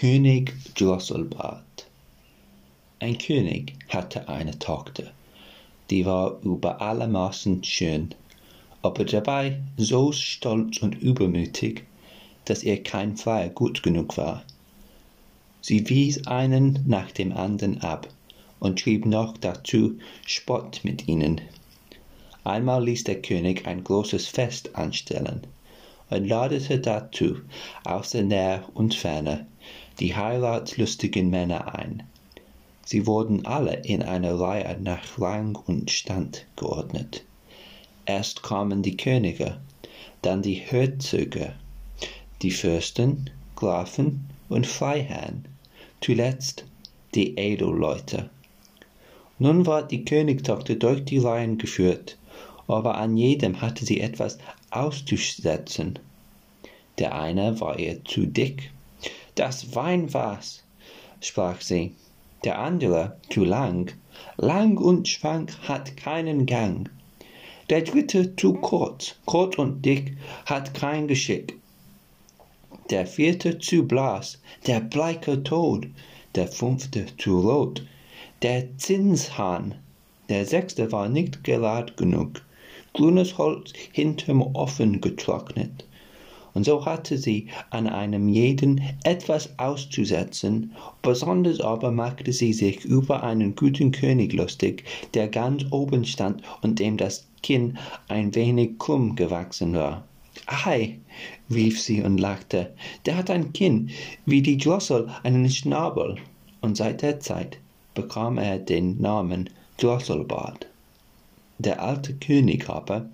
König Drosselbart. Ein König hatte eine Tochter, die war über alle Maßen schön, aber dabei so stolz und übermütig, dass ihr kein Fleier gut genug war. Sie wies einen nach dem anderen ab und trieb noch dazu Spott mit ihnen. Einmal ließ der König ein großes Fest anstellen und ladete dazu aus der Nähe und Ferne die heiratslustigen Männer ein. Sie wurden alle in einer Reihe nach Rang und Stand geordnet. Erst kamen die Könige, dann die Herzöge, die Fürsten, Grafen und Freiherren, zuletzt die Edelleute. Nun war die Königstochter durch die Reihen geführt, aber an jedem hatte sie etwas auszusetzen. Der eine war ihr zu dick. Das Wein war's, sprach sie. Der andere zu lang. Lang und schwank hat keinen Gang. Der dritte zu kurz. Kurz und dick hat kein Geschick. Der vierte zu blass. Der bleiche Tod. Der fünfte zu rot. Der Zinshahn. Der sechste war nicht gerad genug grünes Holz hinterm Ofen getrocknet. Und so hatte sie an einem jeden etwas auszusetzen, besonders aber machte sie sich über einen guten König lustig, der ganz oben stand und dem das Kinn ein wenig krumm gewachsen war. Ei, rief sie und lachte, der hat ein Kinn, wie die Drossel einen Schnabel. Und seit der Zeit bekam er den Namen Drosselbart. Der alte König aber,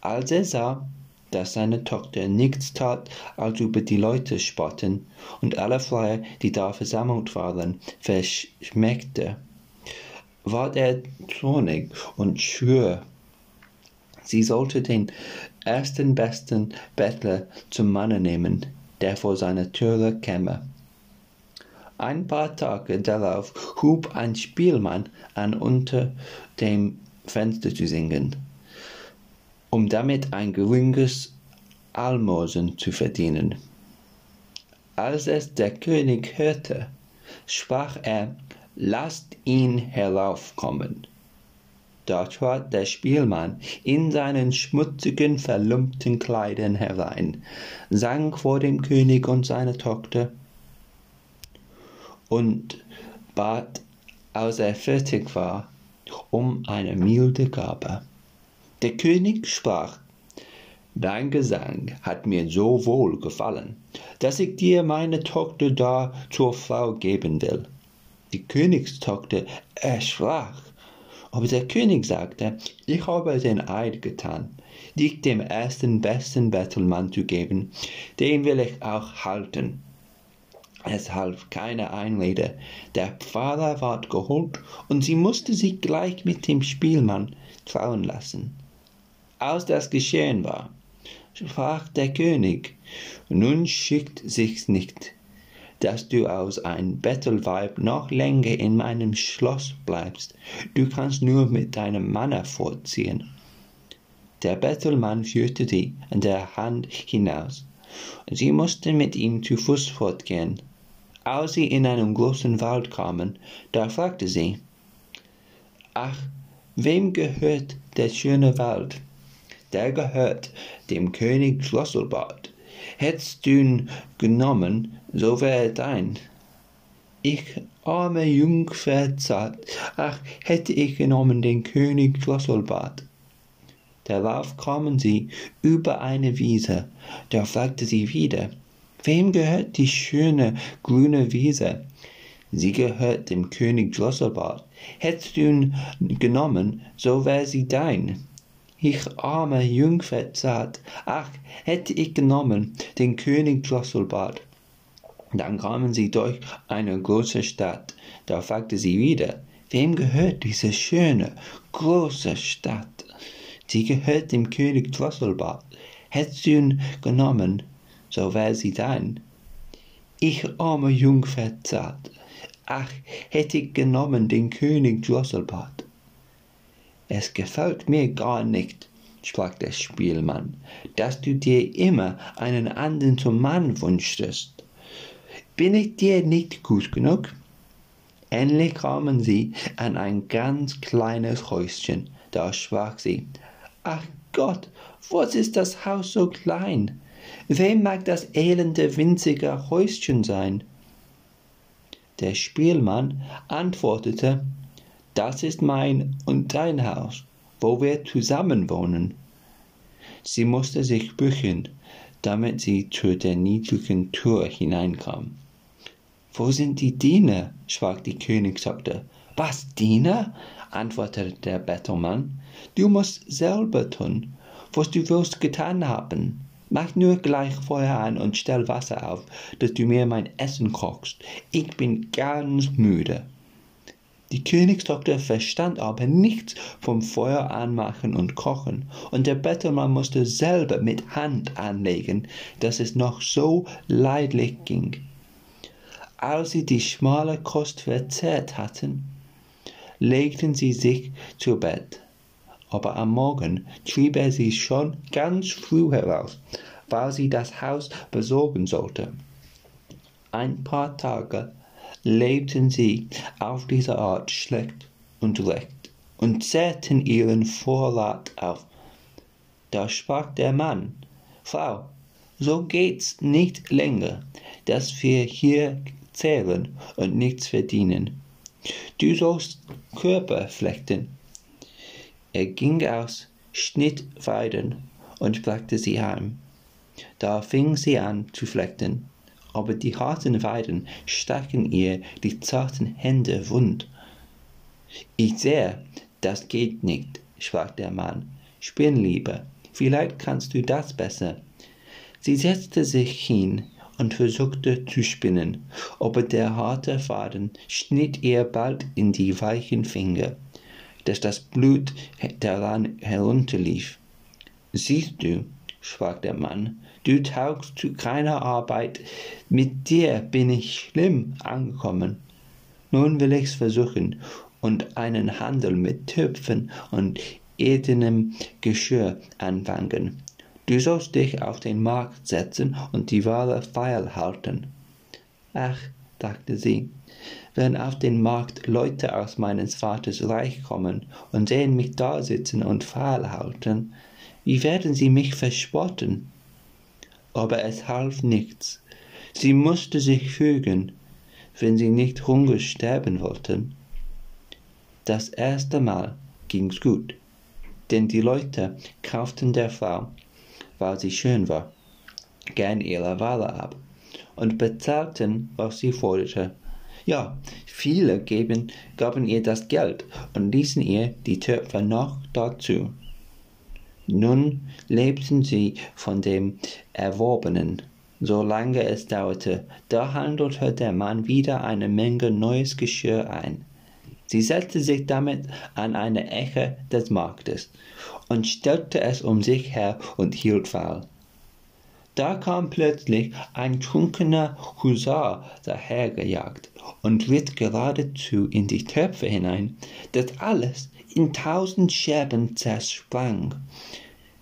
als er sah, dass seine Tochter nichts tat, als über die Leute spotten und alle Freier, die da versammelt waren, verschmeckte, ward er zornig und schwör, sie sollte den ersten besten Bettler zum Manne nehmen, der vor seiner Türe käme. Ein paar Tage darauf hub ein Spielmann an unter dem Fenster zu singen, um damit ein geringes Almosen zu verdienen. Als es der König hörte, sprach er, lasst ihn heraufkommen. Da trat der Spielmann in seinen schmutzigen, verlumpten Kleidern herein, sang vor dem König und seiner Tochter und bat, als er fertig war, um eine milde Gabe. Der König sprach, Dein Gesang hat mir so wohl gefallen, dass ich dir meine Tochter da zur Frau geben will. Die Königstochter erschrak, aber der König sagte, ich habe den Eid getan, dich dem ersten besten Bettelmann zu geben, den will ich auch halten. Es half keine Einrede. Der Pfarrer ward geholt, und sie musste sich gleich mit dem Spielmann trauen lassen. Als das geschehen war, sprach der König, nun schickt sich's nicht, dass du aus ein Bettelweib noch länger in meinem Schloss bleibst. Du kannst nur mit deinem Manne fortziehen. Der Bettelmann führte sie an der Hand hinaus, und sie musste mit ihm zu Fuß fortgehen. Als sie in einen großen Wald kamen, da fragte sie, Ach, wem gehört der schöne Wald? Der gehört dem König Schlosselbart. Du ihn genommen, so wär dein. Ich, arme Jungfer zart, ach, hätte ich genommen den König Schlosselbart. Darauf kamen sie über eine Wiese, da fragte sie wieder, Wem gehört die schöne grüne Wiese? Sie gehört dem König Drosselbart. Hättest du ihn genommen, so wär sie dein. Ich arme Jungfer zart, ach, hätte ich genommen den König Drosselbart. Dann kamen sie durch eine große Stadt. Da fragte sie wieder, wem gehört diese schöne, große Stadt? Sie gehört dem König Drosselbart. Hättest du ihn genommen, so wär sie dein. Ich armer Jungfer zart, ach, hätt ich genommen den König Drosselbart. Es gefällt mir gar nicht, sprach der Spielmann, dass du dir immer einen anderen zum Mann wünschtest. bin ich dir nicht gut genug? Endlich kamen sie an ein ganz kleines Häuschen. Da sprach sie, Ach Gott, was ist das Haus so klein? Wem mag das elende winzige Häuschen sein? Der Spielmann antwortete, Das ist mein und dein Haus, wo wir zusammen wohnen. Sie musste sich bücken, damit sie zu der niedrigen Tür hineinkam. Wo sind die Diener? sprach die Königstochter. Was, Diener? antwortete der Bettelmann. Du musst selber tun, was du willst getan haben. Mach nur gleich Feuer an und stell Wasser auf, dass du mir mein Essen kochst. Ich bin ganz müde. Die Königstochter verstand aber nichts vom Feuer anmachen und kochen, und der Bettelmann musste selber mit Hand anlegen, dass es noch so leidlich ging. Als sie die schmale Kost verzehrt hatten, legten sie sich zu Bett. Aber am Morgen trieb er sie schon ganz früh heraus, weil sie das Haus besorgen sollte. Ein paar Tage lebten sie auf diese Art schlecht und recht und zehrten ihren Vorrat auf. Da sprach der Mann, Frau, so geht's nicht länger, dass wir hier zehren und nichts verdienen. Du sollst Körper flechten. Er ging aus, schnitt Weiden und brachte sie heim. Da fing sie an zu flechten aber die harten Weiden stachen ihr die zarten Hände wund. Ich sehe, das geht nicht, sprach der Mann. Spinn lieber, vielleicht kannst du das besser. Sie setzte sich hin und versuchte zu spinnen, aber der harte Faden schnitt ihr bald in die weichen Finger, dass das Blut daran herunterlief. Siehst du, sprach der Mann, du taugst zu keiner Arbeit, mit dir bin ich schlimm angekommen. Nun will ich's versuchen und einen Handel mit Töpfen und edenem Geschirr anfangen. Du sollst dich auf den Markt setzen und die Ware feil halten. Ach, dachte sie, wenn auf den Markt Leute aus meines Vaters Reich kommen und sehen mich da sitzen und feil halten, wie werden sie mich verspotten? aber es half nichts. Sie musste sich fügen, wenn sie nicht Hunger sterben wollten. Das erste Mal ging's gut, denn die Leute kauften der Frau, weil sie schön war, gern ihre Ware ab und bezahlten, was sie forderte. Ja, viele geben, gaben ihr das Geld und ließen ihr die Töpfe noch dazu. Nun lebten sie von dem Erworbenen, solange es dauerte. Da handelte der Mann wieder eine Menge neues Geschirr ein. Sie setzte sich damit an eine Ecke des Marktes und stellte es um sich her und hielt Wahl. Da kam plötzlich ein trunkener Husar dahergejagt und ritt geradezu in die Töpfe hinein, dass alles in tausend Scherben zersprang.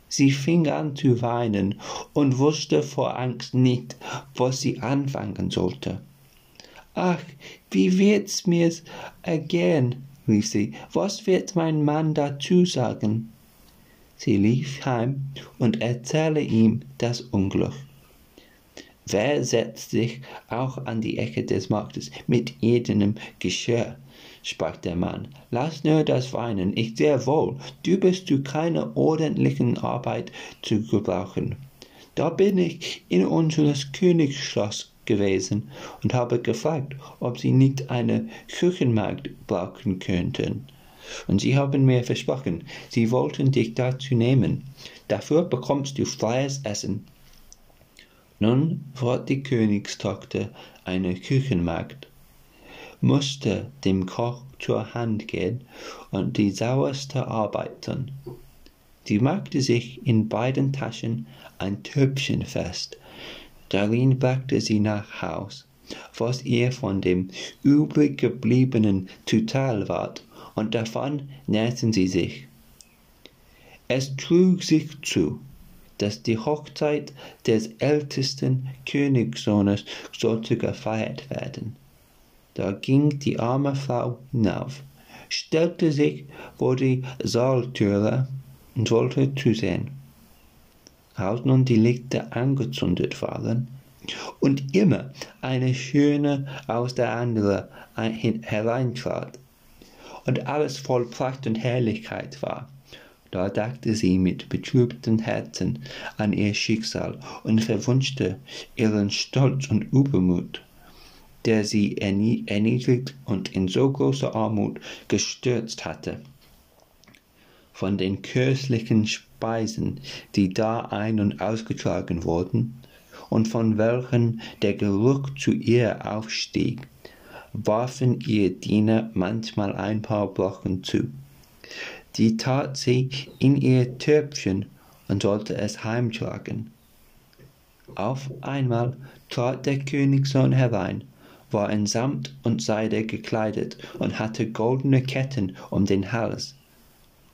Sie fing an zu weinen und wusste vor Angst nicht, was sie anfangen sollte. Ach, wie wird's mir's ergehen? rief sie. Was wird mein Mann dazu sagen? Sie lief heim und erzählte ihm das Unglück. Wer setzt sich auch an die Ecke des Marktes mit jenem Geschirr? Sprach der Mann, lass nur das Weinen, ich sehe wohl, du bist zu keiner ordentlichen Arbeit zu gebrauchen. Da bin ich in unseres Königsschloss gewesen und habe gefragt, ob sie nicht eine Küchenmagd brauchen könnten. Und sie haben mir versprochen, sie wollten dich dazu nehmen. Dafür bekommst du freies Essen. Nun ward die Königstochter eine Küchenmagd, musste dem Koch zur Hand gehen und die sauerste arbeiten. Sie machte sich in beiden Taschen ein Töpfchen fest, darin brachte sie nach Haus, was ihr von dem übrig gebliebenen zuteil ward, und davon nährten sie sich. Es trug sich zu, dass die Hochzeit des ältesten Königssohnes sollte gefeiert werden. Da ging die arme Frau hinauf, stellte sich vor die Saaltüre und wollte zusehen. Als nun die Lichter angezündet waren und immer eine schöne aus der andere hereintrat und alles voll Pracht und Herrlichkeit war, da dachte sie mit betrübtem Herzen an ihr Schicksal und verwünschte ihren Stolz und Übermut, der sie erniedrigt und in so große Armut gestürzt hatte. Von den köstlichen Speisen, die da ein- und ausgetragen wurden, und von welchen der Geruch zu ihr aufstieg, warfen ihr Diener manchmal ein paar Brocken zu die tat sie in ihr Töpfchen und sollte es heimtragen. Auf einmal trat der Königssohn herein, war in Samt und Seide gekleidet und hatte goldene Ketten um den Hals.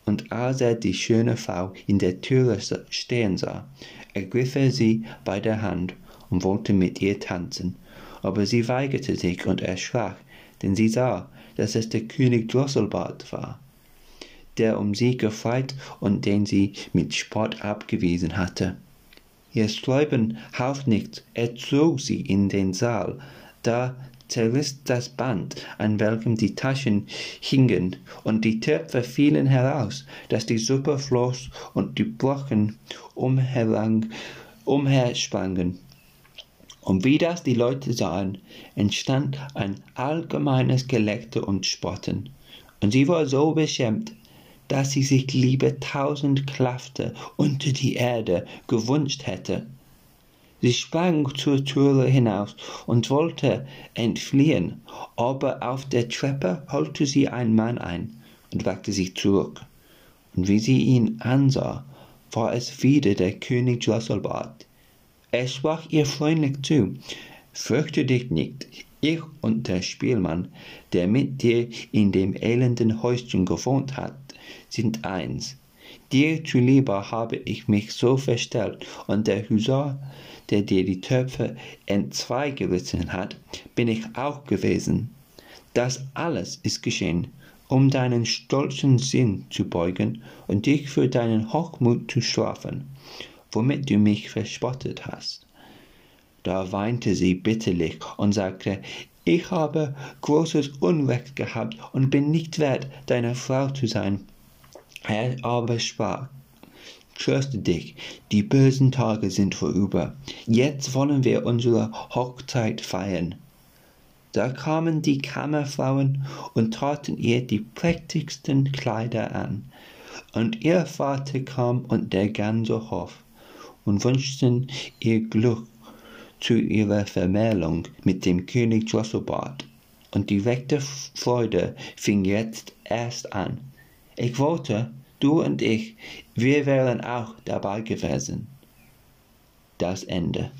Und als er die schöne Frau in der Türe stehen sah, ergriff er sie bei der Hand und wollte mit ihr tanzen. Aber sie weigerte sich und erschrak, denn sie sah, dass es der König Drosselbart war der um sie gefreit und den sie mit Spott abgewiesen hatte. Ihr Sträuben half nichts, er zog sie in den Saal, da zerriss das Band, an welchem die Taschen hingen, und die Töpfe fielen heraus, dass die Suppe floß und die Brocken umhersprangen. Und wie das die Leute sahen, entstand ein allgemeines Gelächter und Spotten. Und sie war so beschämt, dass sie sich lieber tausend Klafter unter die Erde gewünscht hätte. Sie sprang zur Türe hinaus und wollte entfliehen, aber auf der Treppe holte sie ein Mann ein und wagte sich zurück. Und wie sie ihn ansah, war es wieder der König Drosselbart. Er sprach ihr freundlich zu, Fürchte dich nicht, ich und der Spielmann, der mit dir in dem elenden Häuschen gewohnt hat, sind eins. Dir zuliebe habe ich mich so verstellt, und der Husar, der dir die Töpfe entzweigerissen hat, bin ich auch gewesen. Das alles ist geschehen, um deinen stolzen Sinn zu beugen und dich für deinen Hochmut zu strafen, womit du mich verspottet hast. Da weinte sie bitterlich und sagte, ich habe großes Unrecht gehabt und bin nicht wert, deine Frau zu sein. Er aber sprach, Tröste dich, die bösen Tage sind vorüber. Jetzt wollen wir unsere Hochzeit feiern. Da kamen die Kammerfrauen und taten ihr die prächtigsten Kleider an. Und ihr Vater kam und der ganze Hof und wünschten ihr Glück zu ihrer Vermählung mit dem König Drosselbart. Und die weckte Freude fing jetzt erst an. Ich wollte, du und ich, wir wären auch dabei gewesen. Das Ende.